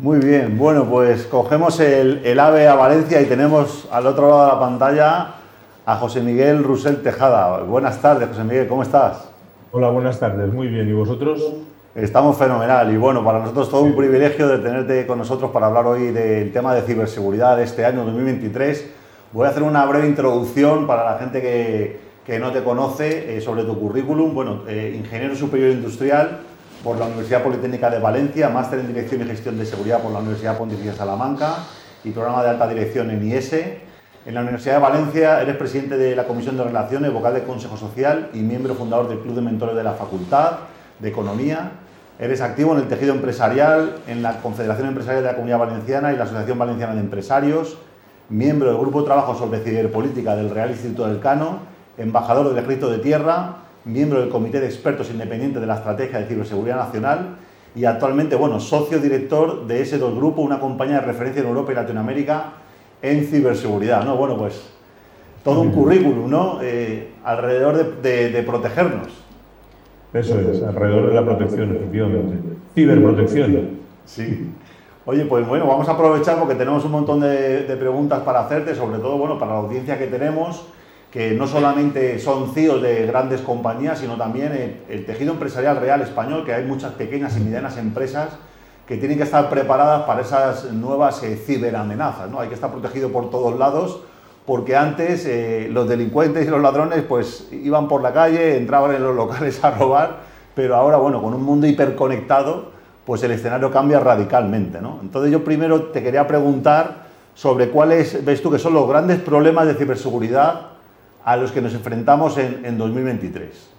Muy bien, bueno, pues cogemos el, AVE a Valencia y tenemos al otro lado de la pantalla a José Miguel Rusel Tejada. Buenas tardes, José Miguel, ¿cómo estás? Hola, buenas tardes, muy bien. ¿Y vosotros? Estamos fenomenal y bueno, para nosotros todo un privilegio de tenerte con nosotros para hablar hoy del tema de ciberseguridad de este año 2023. Voy a hacer una breve introducción para la gente que, no te conoce eh, sobre tu currículum. Bueno, eh, ingeniero superior industrial, por la Universidad Politécnica de Valencia, máster en Dirección y Gestión de Seguridad por la Universidad Pontificia Salamanca y programa de alta dirección en IES. En la Universidad de Valencia eres presidente de la Comisión de Relaciones, vocal del Consejo Social y miembro fundador del Club de Mentores de la Facultad de Economía. Eres activo en el tejido empresarial, en la Confederación Empresarial de la Comunidad Valenciana y la Asociación Valenciana de Empresarios, miembro del Grupo de Trabajo sobre Ciberpolítica del Real Instituto del Cano, embajador del Ejército de Tierra miembro del Comité de Expertos Independientes de la Estrategia de Ciberseguridad Nacional y actualmente, bueno, socio director de S2 Grupo, una compañía de referencia en Europa y Latinoamérica en ciberseguridad, ¿no? Bueno, pues todo un currículum, ¿no? Eh, alrededor de, protegernos. Eso es, alrededor de la protección, efectivamente. Ciberprotección. Sí. Oye, pues bueno, vamos a aprovechar porque tenemos un montón de, de preguntas para hacerte, sobre todo, bueno, para la audiencia que tenemos que no solamente son CEOs de grandes compañías, sino también el, tejido empresarial real español, que hay muchas pequeñas y medianas empresas que tienen que estar preparadas para esas nuevas eh, ciberamenazas. ¿no? Hay que estar protegido por todos lados, porque antes eh, los delincuentes y los ladrones pues, iban por la calle, entraban en los locales a robar, pero ahora, bueno, con un mundo hiperconectado, pues el escenario cambia radicalmente. ¿no? Entonces yo primero te quería preguntar sobre cuáles ves tú que son los grandes problemas de ciberseguridad a los que nos enfrentamos en, 2023?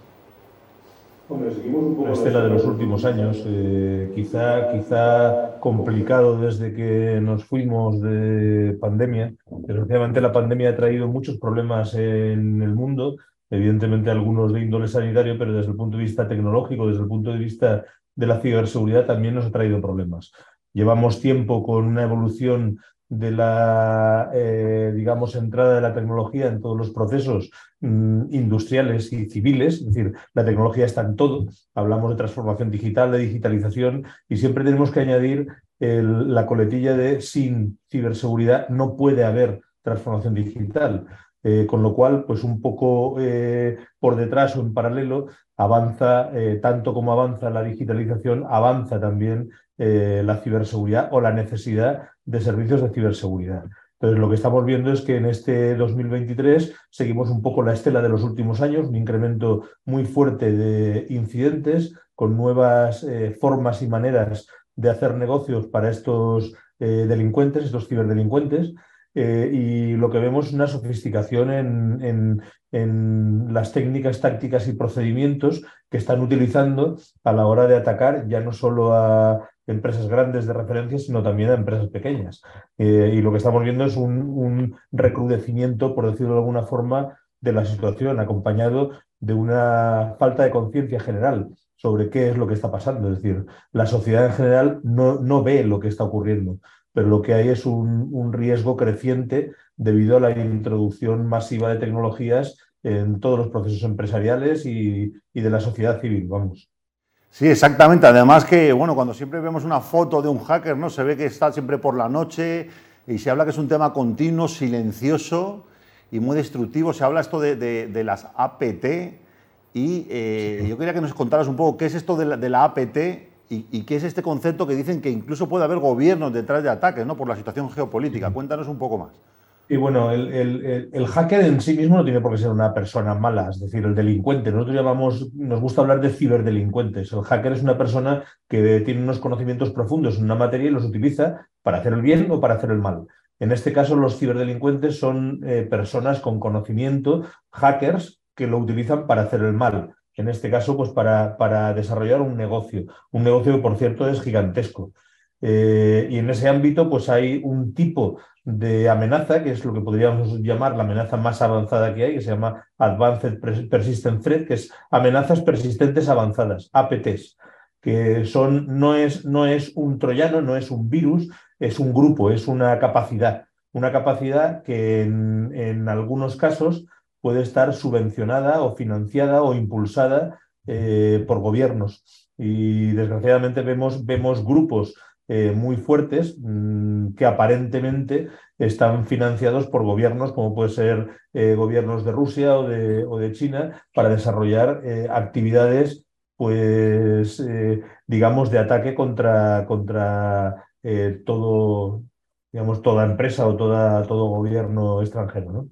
La estela de los últimos años, eh, quizá, quizá complicado desde que nos fuimos de pandemia. Desgraciadamente la pandemia ha traído muchos problemas en el mundo, evidentemente algunos de índole sanitario, pero desde el punto de vista tecnológico, desde el punto de vista de la ciberseguridad también nos ha traído problemas. Llevamos tiempo con una evolución de la, eh, digamos, entrada de la tecnología en todos los procesos mm, industriales y civiles, es decir, la tecnología está en todo, hablamos de transformación digital, de digitalización, y siempre tenemos que añadir la coletilla de sin ciberseguridad no puede haber transformación digital. Eh, con lo cual, pues un poco eh, por detrás o en paralelo, avanza, tanto como avanza la digitalización, avanza también la ciberseguridad o la necesidad de servicios de ciberseguridad. Entonces, lo que estamos viendo es que en este 2023 seguimos un poco la estela de los últimos años, un incremento muy fuerte de incidentes con nuevas eh, formas y maneras de hacer negocios para estos eh, delincuentes, estos ciberdelincuentes. Eh, y lo que vemos es una sofisticación en, en, las técnicas, tácticas y procedimientos que están utilizando a la hora de atacar ya no solo a empresas grandes de referencia, sino también a empresas pequeñas. Eh, y lo que estamos viendo es un, recrudecimiento, por decirlo de alguna forma, de la situación, acompañado de una falta de conciencia general sobre qué es lo que está pasando. Es decir, la sociedad en general no, no ve lo que está ocurriendo, pero lo que hay es un, un riesgo creciente debido a la introducción masiva de tecnologías en todos los procesos empresariales y, y de la sociedad civil, vamos. Sí, exactamente. Además que, bueno, cuando siempre vemos una foto de un hacker, ¿no? Se ve que está siempre por la noche y se habla que es un tema continuo, silencioso y muy destructivo. Se habla esto de, las APT y eh, yo quería que nos contaras un poco qué es esto de la, APT y, qué es este concepto que dicen que incluso puede haber gobiernos detrás de ataques, ¿no? Por la situación geopolítica. Cuéntanos un poco más. Y bueno, el, hacker en sí mismo no tiene por qué ser una persona mala, es decir, el delincuente. Nosotros llamamos, nos gusta hablar de ciberdelincuentes. El hacker es una persona que tiene unos conocimientos profundos en una materia y los utiliza para hacer el bien o para hacer el mal. En este caso, los ciberdelincuentes son eh, personas con conocimiento, hackers, que lo utilizan para hacer el mal. En este caso, pues para, desarrollar un negocio. Un negocio que, por cierto, es gigantesco. Eh, y en ese ámbito, pues hay un tipo de amenaza, que es lo que podríamos llamar la amenaza más avanzada que hay, que se llama Advanced Persistent Threat, que es amenazas persistentes avanzadas, APTs, que son, no, es, no es un troyano, no es un virus, es un grupo, es una capacidad, una capacidad que en, algunos casos puede estar subvencionada o financiada o impulsada eh, por gobiernos. Y desgraciadamente vemos, vemos grupos muy fuertes mm, que aparentemente están financiados por gobiernos como puede ser gobiernos de Rusia o de, o de China para desarrollar actividades pues digamos de ataque contra, contra todo digamos toda empresa o toda, todo gobierno extranjero ¿no?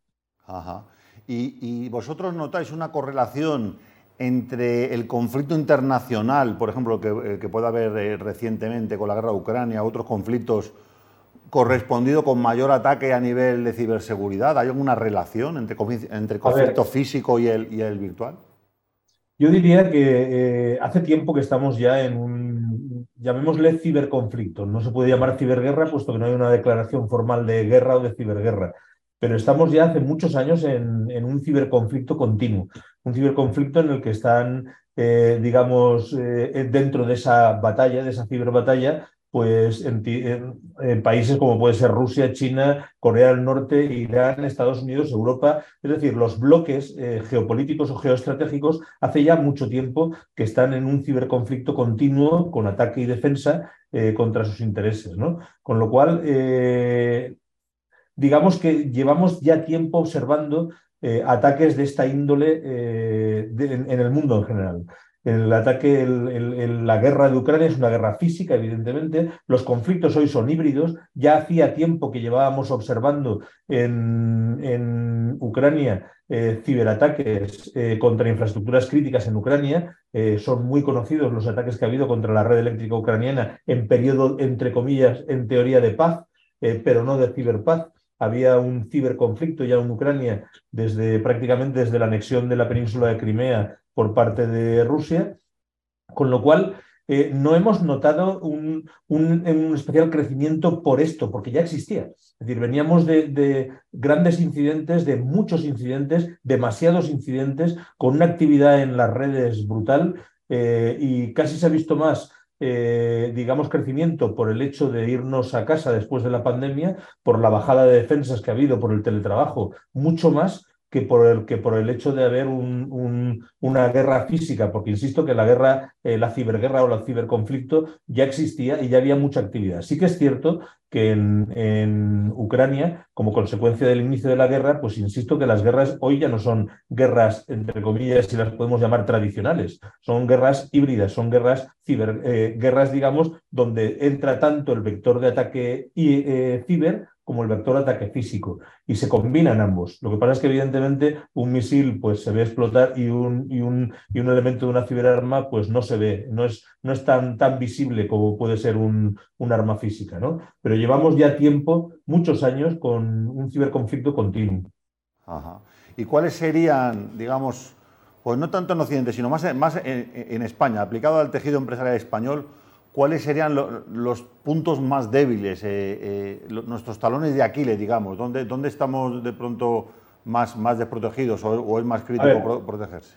Ajá. Y, vosotros notáis una correlación entre el conflicto internacional, por ejemplo, que, que puede haber eh, recientemente con la guerra de Ucrania, otros conflictos, correspondido con mayor ataque a nivel de ciberseguridad? ¿Hay alguna relación entre, entre conflicto físico y el, y el, virtual? Yo diría que eh, hace tiempo que estamos ya en un, llamémosle ciberconflicto. No se puede llamar ciberguerra puesto que no hay una declaración formal de guerra o de ciberguerra pero estamos ya hace muchos años en, un ciberconflicto continuo, un ciberconflicto en el que están, eh, digamos, eh, dentro de esa batalla, de esa ciberbatalla, pues en, países como puede ser Rusia, China, Corea del Norte, Irán, Estados Unidos, Europa, es decir, los bloques eh, geopolíticos o geoestratégicos hace ya mucho tiempo que están en un ciberconflicto continuo con ataque y defensa contra sus intereses, ¿no? Con lo cual, digamos que llevamos ya tiempo observando eh, ataques de esta índole eh, en, el mundo en general. El ataque, la guerra de Ucrania es una guerra física, evidentemente. Los conflictos hoy son híbridos. Ya hacía tiempo que llevábamos observando en, Ucrania eh, ciberataques contra infraestructuras críticas en Ucrania. son muy conocidos los ataques que ha habido contra la red eléctrica ucraniana en periodo, entre comillas, en teoría de paz, pero no de ciberpaz había un ciberconflicto ya en Ucrania desde prácticamente desde la anexión de la península de Crimea por parte de Rusia, con lo cual eh, no hemos notado un, un, especial crecimiento por esto, porque ya existía. Es decir, veníamos de, grandes incidentes, de muchos incidentes, demasiados incidentes, con una actividad en las redes brutal eh, y casi se ha visto más eh, digamos, crecimiento por el hecho de irnos a casa después de la pandemia, por la bajada de defensas que ha habido por el teletrabajo, mucho más que por el, que por el hecho de haber un, una guerra física, porque insisto que la guerra, eh, la ciberguerra o el ciberconflicto ya existía y ya había mucha actividad. Sí que es cierto que en, Ucrania, como consecuencia del inicio de la guerra, pues insisto que las guerras hoy ya no son guerras, entre comillas, si las podemos llamar tradicionales, son guerras híbridas, son guerras ciber, eh, guerras, digamos, donde entra tanto el vector de ataque y, eh, ciber como el vector ataque físico y se combinan ambos. Lo que pasa es que evidentemente un misil pues se ve explotar y un, y un, y un elemento de una ciberarma pues no se ve, no es, no es tan, tan visible como puede ser un, un arma física, ¿no? Pero llevamos ya tiempo, muchos años, con un ciberconflicto continuo. ¿Y cuáles serían, digamos, pues no tanto en Occidente, sino más, más en España, aplicado al tejido empresarial español, ¿cuáles serían los puntos más débiles, eh, eh, nuestros talones de Aquiles, digamos? ¿Dónde, dónde estamos de pronto más, más desprotegidos o, es más crítico protegerse?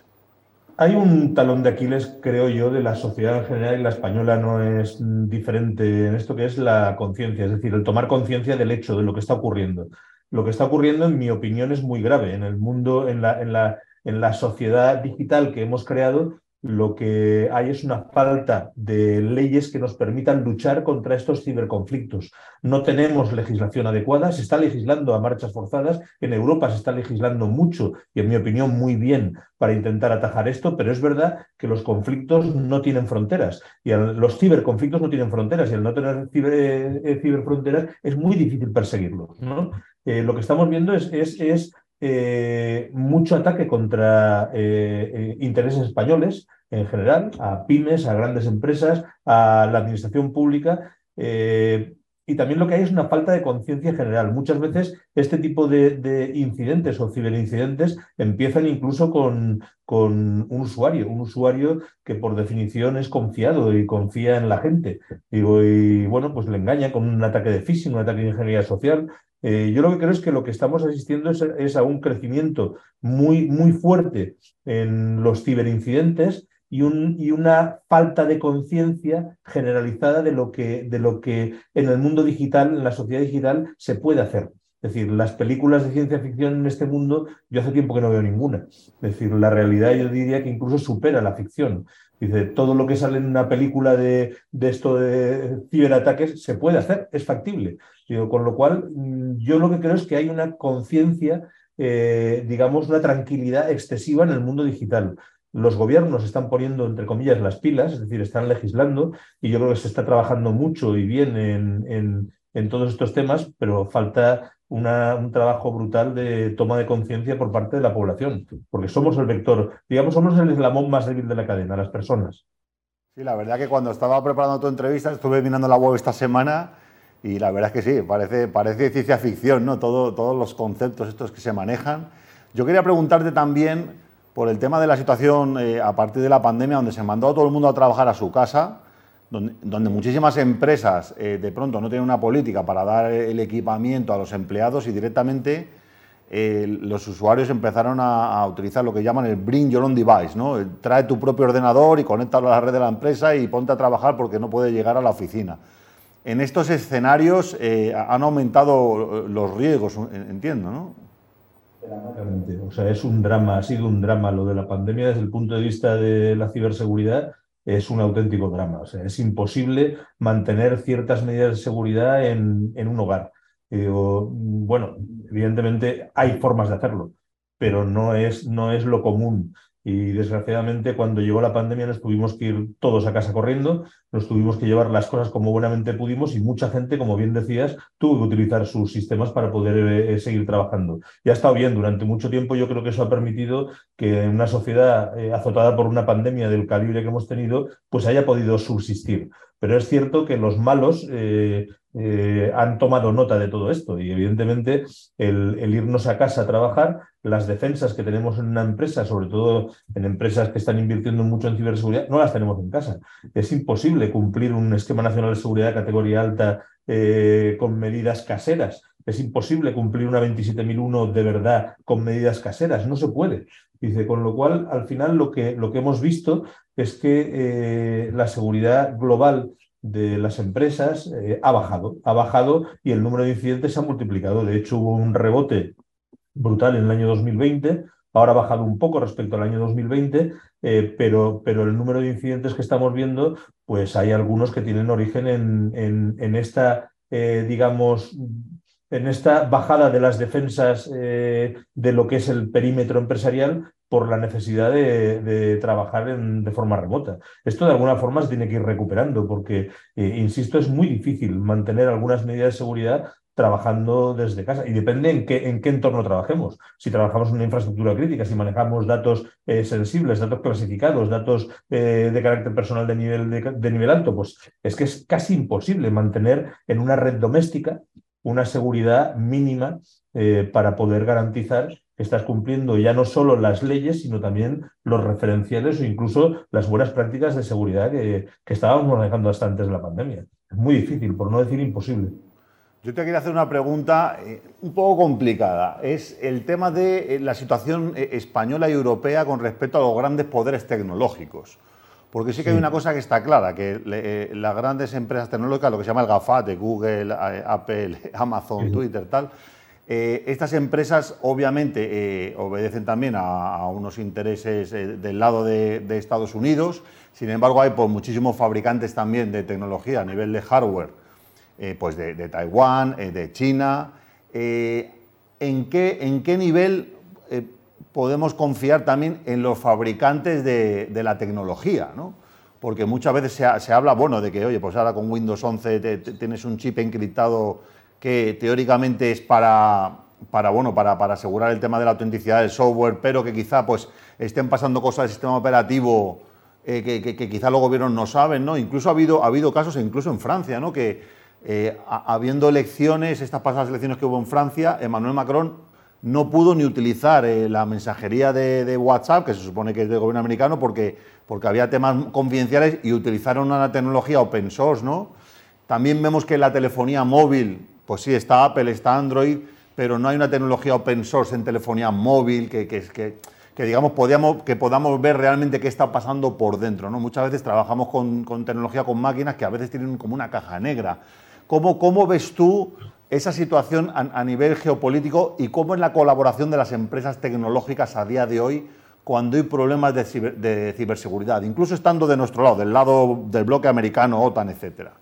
Hay un talón de Aquiles, creo yo, de la sociedad en general y la española no es diferente en esto que es la conciencia, es decir, el tomar conciencia del hecho, de lo que está ocurriendo. Lo que está ocurriendo, en mi opinión, es muy grave. En el mundo, en la, en la, en la sociedad digital que hemos creado, lo que hay es una falta de leyes que nos permitan luchar contra estos ciberconflictos. No tenemos legislación adecuada, se está legislando a marchas forzadas, en Europa se está legislando mucho y en mi opinión muy bien para intentar atajar esto, pero es verdad que los conflictos no tienen fronteras y los ciberconflictos no tienen fronteras y al no tener eh, ciberfronteras es muy difícil perseguirlos. Eh, lo que estamos viendo es, es eh, mucho ataque contra eh, eh, intereses españoles en general, a pymes, a grandes empresas, a la administración pública. Y también lo que hay es una falta de conciencia general. Muchas veces este tipo de, incidentes o ciberincidentes empiezan incluso con, con, un usuario, un usuario que por definición es confiado y confía en la gente. y bueno, pues le engaña con un ataque de phishing, un ataque de ingeniería social, eh, yo lo que creo es que lo que estamos asistiendo es, a un crecimiento muy, muy fuerte en los ciberincidentes y, un, y una falta de conciencia generalizada de lo, que, de lo que en el mundo digital, en la sociedad digital, se puede hacer. Es decir, las películas de ciencia ficción en este mundo, yo hace tiempo que no veo ninguna. Es decir, la realidad yo diría que incluso supera la ficción. Dice, todo lo que sale en una película de, de esto de ciberataques se puede hacer, es factible. Con lo cual, mm, yo lo que creo es que hay una conciencia, eh, digamos, una tranquilidad excesiva en el mundo digital los gobiernos están poniendo, entre comillas, las pilas, es decir, están legislando, y yo creo que se está trabajando mucho y bien en, en, todos estos temas, pero falta un trabajo brutal de toma de conciencia por parte de la población, porque somos el vector, digamos, somos el eslabón más débil de la cadena, las personas. Sí, la verdad que cuando estaba preparando tu entrevista, estuve mirando la web esta semana y la verdad es que sí, parece, parece ciencia ficción, ¿no? Todo, todos los conceptos estos que se manejan. Yo quería preguntarte también por el tema de la situación eh, a partir de la pandemia, donde se mandó a todo el mundo a trabajar a su casa, donde, muchísimas empresas eh, de pronto no tienen una política para dar el equipamiento a los empleados y directamente eh, los usuarios empezaron a, utilizar lo que llaman el Bring Your Own Device, ¿no? trae tu propio ordenador y conéctalo a la red de la empresa y ponte a trabajar porque no puede llegar a la oficina. En estos escenarios han aumentado los riesgos, entiendo, ¿no? O sea, es un drama, ha sido un drama lo de la pandemia desde el punto de vista de la ciberseguridad. Es un auténtico drama. O sea, es imposible mantener ciertas medidas de seguridad en, en un hogar. bueno, evidentemente hay formas de hacerlo, pero no es, no es lo común. Y desgraciadamente cuando llegó la pandemia nos tuvimos que ir todos a casa corriendo, nos tuvimos que llevar las cosas como buenamente pudimos y mucha gente, como bien decías, tuvo que utilizar sus sistemas para poder eh, seguir trabajando. Y ha estado bien durante mucho tiempo, yo creo que eso ha permitido que una sociedad eh, azotada por una pandemia del calibre que hemos tenido, pues haya podido subsistir. Pero es cierto que los malos eh, eh, han tomado nota de todo esto y evidentemente el, irnos a casa a trabajar, las defensas que tenemos en una empresa, sobre todo en empresas que están invirtiendo mucho en ciberseguridad, no las tenemos en casa. Es imposible cumplir un esquema nacional de seguridad de categoría alta eh, con medidas caseras. Es imposible cumplir una 27001 de verdad con medidas caseras. No se puede. Dice, con lo cual, al final lo que, lo que hemos visto es que eh, la seguridad global de las empresas eh, ha bajado, ha bajado y el número de incidentes se ha multiplicado. De hecho, hubo un rebote brutal en el año 2020, ahora ha bajado un poco respecto al año 2020, eh, pero, pero el número de incidentes que estamos viendo, pues hay algunos que tienen origen en, en, esta, digamos, en esta bajada de las defensas de lo que es el perímetro empresarial por la necesidad de, trabajar de forma remota. Esto de alguna forma se tiene que ir recuperando porque, eh, insisto, es muy difícil mantener algunas medidas de seguridad trabajando desde casa. Y depende en qué, en qué entorno trabajemos. Si trabajamos en una infraestructura crítica, si manejamos datos eh, sensibles, datos clasificados, datos eh, de carácter personal de nivel, de nivel alto, pues es que es casi imposible mantener en una red doméstica una seguridad mínima para poder garantizar estás cumpliendo ya no solo las leyes, sino también los referenciales o incluso las buenas prácticas de seguridad que, estábamos manejando hasta antes de la pandemia. Es muy difícil, por no decir imposible. Yo te quería hacer una pregunta eh, un poco complicada. Es el tema de eh, la situación eh, española y europea con respecto a los grandes poderes tecnológicos. Porque sí que hay una cosa que está clara, que las grandes empresas tecnológicas, lo que se llama el GAFAT, de Google, Apple, Amazon, Twitter, tal, eh, estas empresas obviamente eh, obedecen también a, unos intereses eh, del lado de, Estados Unidos, sin embargo hay pues, muchísimos fabricantes también de tecnología a nivel de hardware, pues de, Taiwán, de China. ¿en, qué, ¿En qué nivel podemos confiar también en los fabricantes de, la tecnología? Porque muchas veces se, habla, bueno, de que, oye, pues ahora con Windows 11 tienes un chip encriptado que teóricamente es para, para, bueno, para, para, asegurar el tema de la autenticidad del software, pero que quizá pues, estén pasando cosas del sistema operativo eh, que, que, quizá los gobiernos no saben. ¿no? Incluso ha habido, ha habido casos, incluso en Francia, ¿no? que eh, habiendo elecciones, estas pasadas elecciones que hubo en Francia, Emmanuel Macron no pudo ni utilizar eh, la mensajería de, de, WhatsApp, que se supone que es del gobierno americano, porque, porque había temas confidenciales y utilizaron una tecnología open source. ¿no? También vemos que la telefonía móvil pues sí, está Apple, está Android, pero no hay una tecnología open source en telefonía móvil que, que, digamos, podamos, que podamos ver realmente qué está pasando por dentro. ¿no? Muchas veces trabajamos con, tecnología, con máquinas que a veces tienen como una caja negra. ¿Cómo, cómo ves tú esa situación a, nivel geopolítico y cómo es la colaboración de las empresas tecnológicas a día de hoy cuando hay problemas de, ciberseguridad, incluso estando de nuestro lado, del lado del bloque americano, OTAN, etcétera.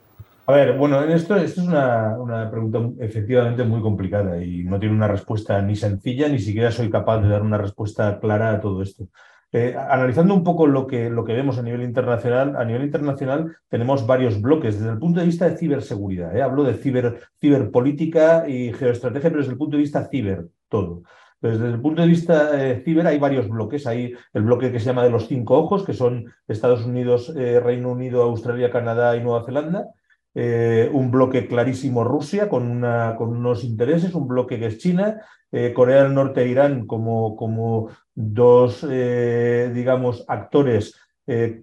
A ver, bueno, esto, es una, pregunta efectivamente muy complicada y no tiene una respuesta ni sencilla, ni siquiera soy capaz de dar una respuesta clara a todo esto. Eh, analizando un poco lo que, lo que vemos a nivel internacional, a nivel internacional tenemos varios bloques desde el punto de vista de ciberseguridad. ¿eh? Hablo de ciber, ciberpolítica y geoestrategia, pero desde el punto de vista ciber, todo. desde el punto de vista eh, ciber hay varios bloques. Hay el bloque que se llama de los cinco ojos, que son Estados Unidos, Reino Unido, Australia, Canadá y Nueva Zelanda. Eh, un bloque clarísimo Rusia con, una, con, unos intereses, un bloque que es China, eh, Corea del Norte e Irán como, como dos, eh, digamos, actores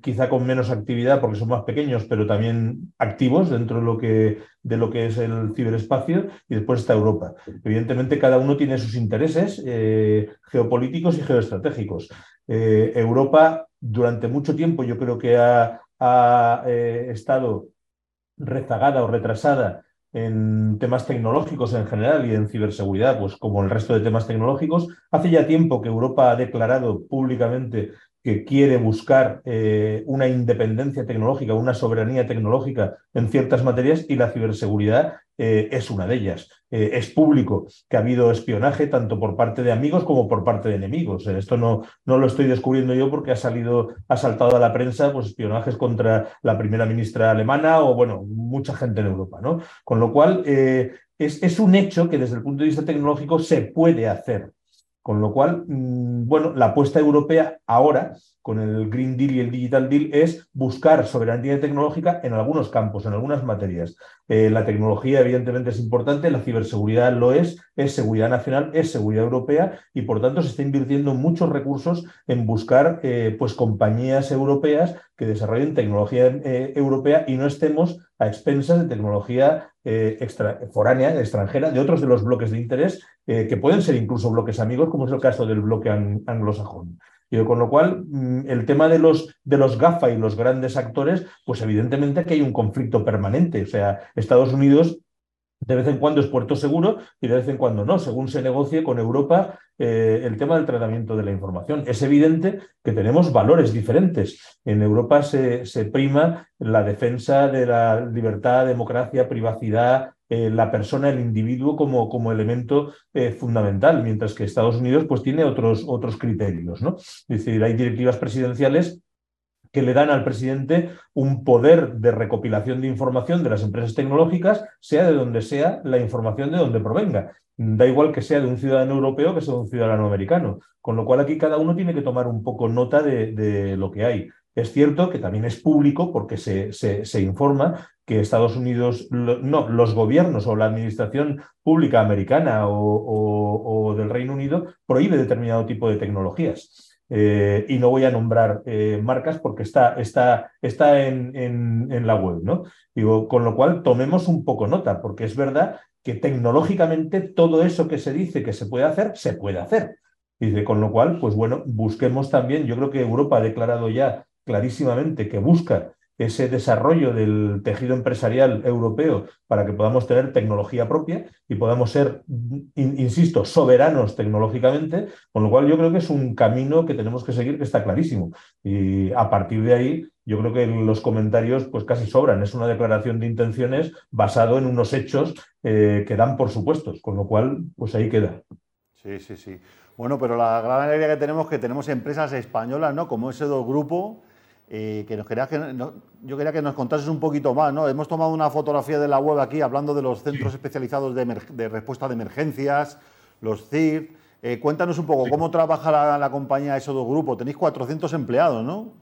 quizá con menos actividad porque son más pequeños, pero también activos dentro de lo que, de lo que es el ciberespacio, y después está Europa. Evidentemente, cada uno tiene sus intereses geopolíticos y geoestratégicos. Europa, durante mucho tiempo, yo creo que ha, ha estado rezagada o retrasada en temas tecnológicos en general y en ciberseguridad, pues como el resto de temas tecnológicos. Hace ya tiempo que Europa ha declarado públicamente que quiere buscar eh, una independencia tecnológica, una soberanía tecnológica en ciertas materias y la ciberseguridad eh, es una de ellas. Eh, es público que ha habido espionaje tanto por parte de amigos como por parte de enemigos. esto no, no lo estoy descubriendo yo porque ha salido, ha saltado a la prensa pues, espionajes contra la primera ministra alemana o, bueno, mucha gente en Europa. ¿no? Con lo cual, es, es un hecho que desde el punto de vista tecnológico se puede hacer. Con lo cual, mm, bueno, la apuesta europea ahora, con el Green Deal y el Digital Deal, es buscar soberanía tecnológica en algunos campos, en algunas materias. Eh, la tecnología, evidentemente, es importante, la ciberseguridad lo es, es seguridad nacional, es seguridad europea y, por tanto, se está invirtiendo muchos recursos en buscar eh, pues, compañías europeas que desarrollen tecnología eh, europea y no estemos a expensas de tecnología extra, foránea, extranjera, de otros de los bloques de interés que pueden ser incluso bloques amigos, como es el caso del bloque anglosajón con lo cual, mm, el tema de los, de los GAFA y los grandes actores, pues evidentemente que hay un conflicto permanente. O sea, Estados Unidos de vez en cuando es puerto seguro y de vez en cuando no, según se negocie con Europa eh, el tema del tratamiento de la información. Es evidente que tenemos valores diferentes. En Europa se, se prima la defensa de la libertad, democracia, privacidad, eh, la persona, el individuo como, como elemento eh, fundamental, mientras que Estados Unidos pues, tiene otros, otros criterios. ¿no? Es decir, hay directivas presidenciales que le dan al presidente un poder de recopilación de información de las empresas tecnológicas, sea de donde sea la información de donde provenga. Da igual que sea de un ciudadano europeo que sea de un ciudadano americano. Con lo cual aquí cada uno tiene que tomar un poco nota de, lo que hay. Es cierto que también es público porque se, se, informa que Estados Unidos, no, los gobiernos o la administración pública americana o, del Reino Unido prohíbe determinado tipo de tecnologías. Eh, y no voy a nombrar eh, marcas porque está, está, está en, en, la web, ¿no? Digo, con lo cual tomemos un poco nota, porque es verdad que tecnológicamente todo eso que se dice que se puede hacer, se puede hacer. Dice, con lo cual, pues bueno, busquemos también, yo creo que Europa ha declarado ya clarísimamente que busca ese desarrollo del tejido empresarial europeo para que podamos tener tecnología propia y podamos ser, insisto, soberanos tecnológicamente, con lo cual yo creo que es un camino que tenemos que seguir que está clarísimo. Y a partir de ahí, yo creo que los comentarios pues casi sobran. Es una declaración de intenciones basado en unos hechos eh, que dan por supuestos, con lo cual, pues ahí queda. Sí, sí, sí. Bueno, pero la gran alegría que tenemos es que tenemos empresas españolas, ¿no? Como ese grupo eh, que nos quería que, yo quería que nos contases un poquito más. ¿no? Hemos tomado una fotografía de la web aquí hablando de los centros especializados de, respuesta de emergencias, los CIR. Eh, cuéntanos un poco, ¿cómo trabaja la, la compañía Esodo Grupo? Tenéis 400 empleados, ¿no?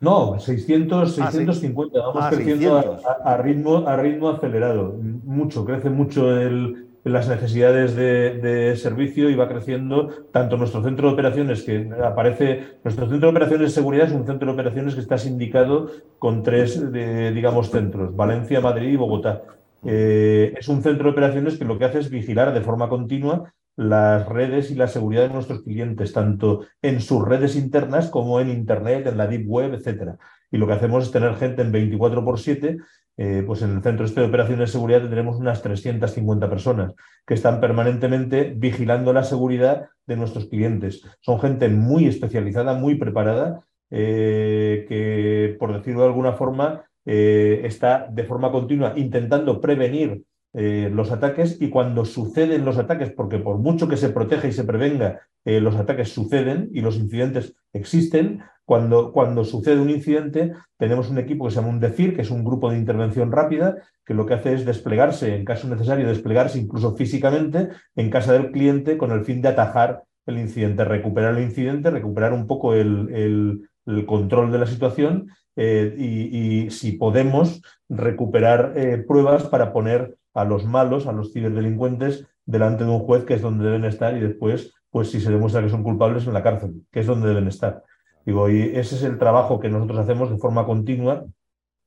No, 600, 650. Ah, Vamos ah, creciendo a, ritmo, a ritmo acelerado. Mucho, crece mucho el, las necesidades de, servicio y va creciendo tanto nuestro centro de operaciones, que aparece, nuestro centro de operaciones de seguridad es un centro de operaciones que está sindicado con tres, digamos, centros, Valencia, Madrid y Bogotá. Eh, es un centro de operaciones que lo que hace es vigilar de forma continua las redes y la seguridad de nuestros clientes, tanto en sus redes internas como en Internet, en la Deep Web, etc. Y lo que hacemos es tener gente en 24 por 7 eh, pues en el centro este de operaciones de seguridad tendremos unas 350 personas que están permanentemente vigilando la seguridad de nuestros clientes. Son gente muy especializada, muy preparada, eh, que, por decirlo de alguna forma, eh, está de forma continua intentando prevenir los ataques y cuando suceden los ataques, porque por mucho que se proteja y se prevenga, los ataques suceden y los incidentes existen, cuando, sucede un incidente, tenemos un equipo que se llama un DEFIR, que es un grupo de intervención rápida, que lo que hace es desplegarse, en caso necesario, desplegarse incluso físicamente en casa del cliente con el fin de atajar el incidente, recuperar el incidente, recuperar un poco el, control de la situación eh, y, si podemos, recuperar eh, pruebas para poner a los malos, a los ciberdelincuentes, delante de un juez, que es donde deben estar, y después, pues si se demuestra que son culpables, en la cárcel, que es donde deben estar. Digo, y ese es el trabajo que nosotros hacemos de forma continua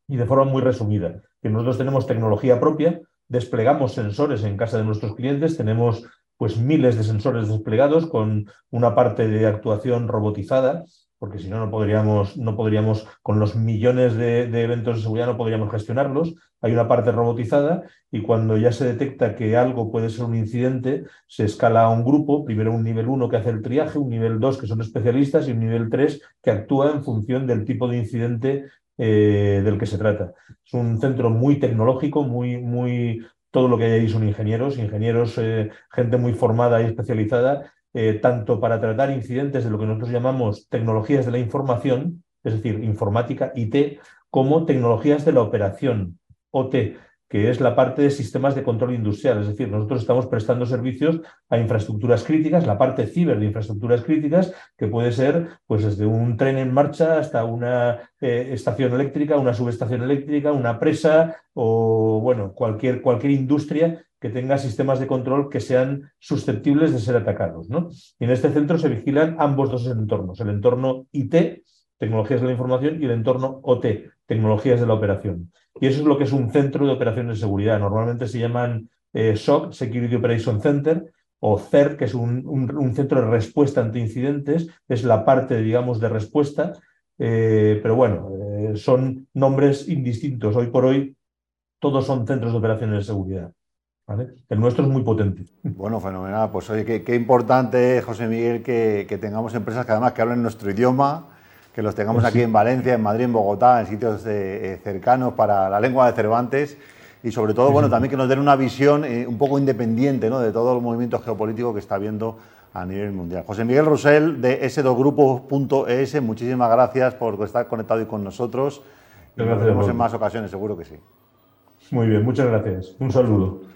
y de forma muy resumida. Que nosotros tenemos tecnología propia, desplegamos sensores en casa de nuestros clientes, tenemos pues miles de sensores desplegados con una parte de actuación robotizada porque si no, no podríamos, no podríamos, con los millones de, eventos de seguridad, no podríamos gestionarlos. Hay una parte robotizada y cuando ya se detecta que algo puede ser un incidente, se escala a un grupo, primero un nivel 1 que hace el triaje, un nivel 2 que son especialistas y un nivel 3 que actúa en función del tipo de incidente eh, del que se trata. Es un centro muy tecnológico, muy, muy, todo lo que hay ahí son ingenieros, ingenieros, eh, gente muy formada y especializada eh, tanto para tratar incidentes de lo que nosotros llamamos tecnologías de la información, es decir, informática, IT, como tecnologías de la operación, OT, que es la parte de sistemas de control industrial. Es decir, nosotros estamos prestando servicios a infraestructuras críticas, la parte ciber de infraestructuras críticas, que puede ser pues desde un tren en marcha hasta una eh, estación eléctrica, una subestación eléctrica, una presa o bueno, cualquier, cualquier industria que tenga sistemas de control que sean susceptibles de ser atacados. ¿no? Y en este centro se vigilan ambos dos entornos, el entorno IT, tecnologías de la información, y el entorno OT, tecnologías de la operación. Y eso es lo que es un centro de operaciones de seguridad. Normalmente se llaman eh, SOC, Security Operation Center, o CERT, que es un, centro de respuesta ante incidentes, es la parte, digamos, de respuesta, eh, pero bueno, eh, son nombres indistintos. Hoy por hoy todos son centros de operaciones de seguridad. El nuestro es muy potente. Bueno, fenomenal. Pues oye, qué, importante, José Miguel, que, tengamos empresas que además que hablen nuestro idioma, que los tengamos pues aquí en Valencia, en Madrid, en Bogotá, en sitios eh, cercanos para la lengua de Cervantes y sobre todo, bueno, también que nos den una visión eh, un poco independiente ¿no? de todos los movimientos geopolíticos que está habiendo a nivel mundial. José Miguel Rosell de s2grupo.es, muchísimas gracias por estar conectado y con nosotros. Nos vemos en más ocasiones, seguro que sí. Muy bien, muchas gracias. Un saludo.